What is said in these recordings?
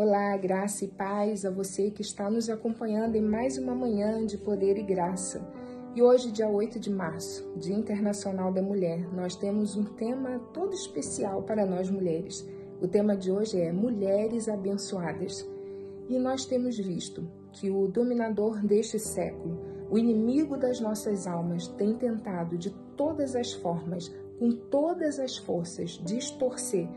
Olá, graça e paz a você que está nos acompanhando em mais uma manhã de poder e graça. E hoje, dia 8 de março, Dia Internacional da Mulher, nós temos um tema todo especial para nós mulheres. O tema de hoje é Mulheres Abençoadas. E nós temos visto que o dominador deste século, o inimigo das nossas almas, tem tentado de todas as formas, com todas as forças, distorcer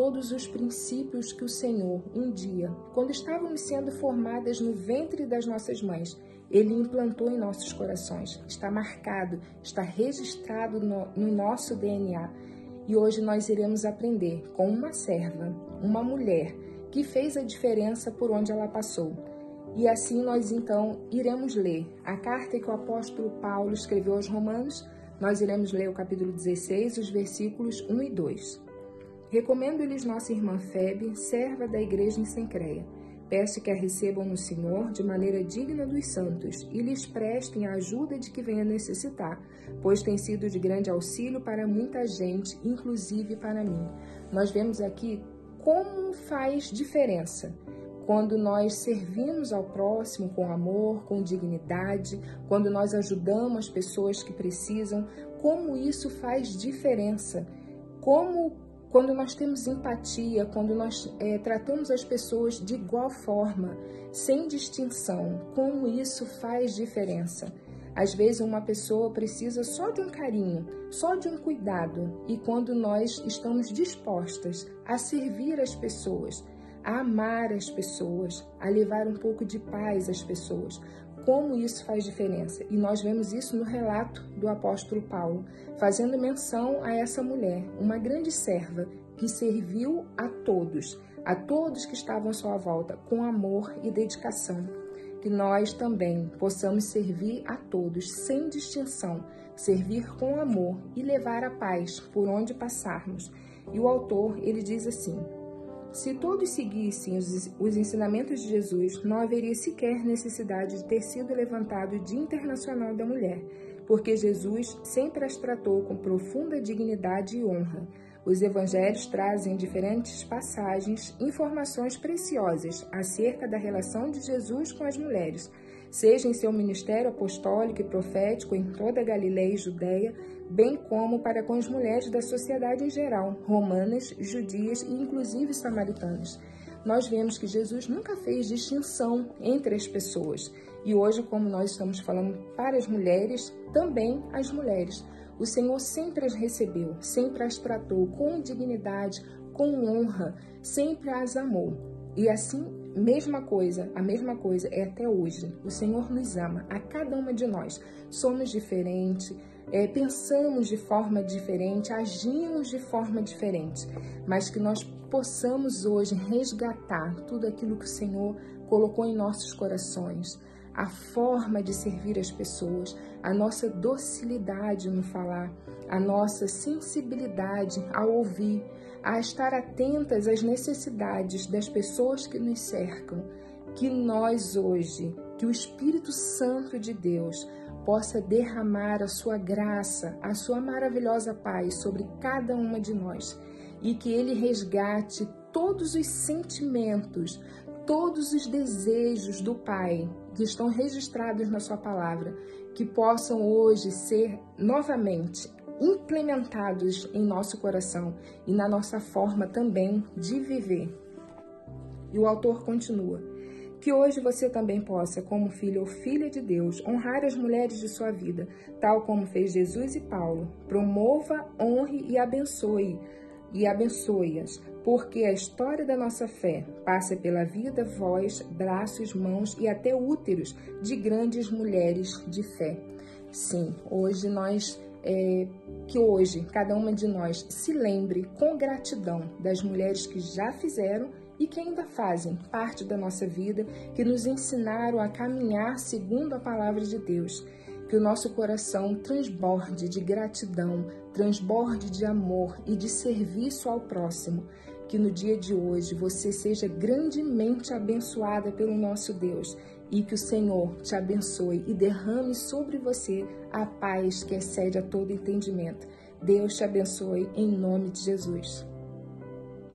todos os princípios que o Senhor, um dia, quando estávamos sendo formadas no ventre das nossas mães, ele implantou em nossos corações. Está marcado, está registrado no, no nosso DNA. E hoje nós iremos aprender com uma serva, uma mulher, que fez a diferença por onde ela passou. E assim nós então iremos ler a carta que o apóstolo Paulo escreveu aos Romanos. Nós iremos ler o capítulo 16, os versículos 1 e 2. Recomendo-lhes nossa irmã Febe, serva da igreja em Sencreia. Peço que a recebam no Senhor de maneira digna dos santos e lhes prestem a ajuda de que venha necessitar, pois tem sido de grande auxílio para muita gente, inclusive para mim. Nós vemos aqui como faz diferença quando nós servimos ao próximo com amor, com dignidade, quando nós ajudamos as pessoas que precisam, como isso faz diferença. Como quando nós temos empatia, quando nós é, tratamos as pessoas de igual forma, sem distinção, como isso faz diferença. Às vezes uma pessoa precisa só de um carinho, só de um cuidado, e quando nós estamos dispostas a servir as pessoas, a amar as pessoas, a levar um pouco de paz às pessoas, como isso faz diferença. E nós vemos isso no relato do apóstolo Paulo, fazendo menção a essa mulher, uma grande serva que serviu a todos, a todos que estavam à sua volta, com amor e dedicação. Que nós também possamos servir a todos, sem distinção, servir com amor e levar a paz por onde passarmos. E o autor, ele diz assim: se todos seguissem os, os, ensinamentos de Jesus, não haveria sequer necessidade de ter sido levantado o Dia Internacional da Mulher, porque Jesus sempre as tratou com profunda dignidade e honra. Os evangelhos trazem em diferentes passagens informações preciosas acerca da relação de Jesus com as mulheres, seja em seu ministério apostólico e profético em toda a Galileia e Judéia, bem como para com as mulheres da sociedade em geral, romanas, judias e inclusive samaritanas. Nós vemos que Jesus nunca fez distinção entre as pessoas. E hoje, como nós estamos falando para as mulheres, também as mulheres. O Senhor sempre as recebeu, sempre as tratou com dignidade, com honra, sempre as amou. E assim, mesma coisa, a mesma coisa é até hoje. O Senhor nos ama, a cada uma de nós. Somos diferentes, é, pensamos de forma diferente, agimos de forma diferente, mas que nós possamos hoje resgatar tudo aquilo que o Senhor colocou em nossos corações, a forma de servir as pessoas, a nossa docilidade no falar, a nossa sensibilidade ao ouvir, a estar atentas às necessidades das pessoas que nos cercam, que nós hoje, que o Espírito Santo de Deus possa derramar a sua graça, a sua maravilhosa paz sobre cada uma de nós e que ele resgate todos os sentimentos, todos os desejos do Pai que estão registrados na sua palavra, que possam hoje ser novamente implementados em nosso coração e na nossa forma também de viver. E o autor continua: que hoje você também possa, como filho ou filha de Deus, honrar as mulheres de sua vida, tal como fez Jesus e Paulo. Promova, honre e abençoe, e abençoe-as, porque a história da nossa fé passa pela vida, voz, braços, mãos e até úteros de grandes mulheres de fé. Sim, hoje nós é, que hoje cada uma de nós se lembre com gratidão das mulheres que já fizeram e que ainda fazem parte da nossa vida, que nos ensinaram a caminhar segundo a palavra de Deus. Que o nosso coração transborde de gratidão, transborde de amor e de serviço ao próximo. Que no dia de hoje você seja grandemente abençoada pelo nosso Deus e que o Senhor te abençoe e derrame sobre você a paz que excede a todo entendimento. Deus te abençoe em nome de Jesus.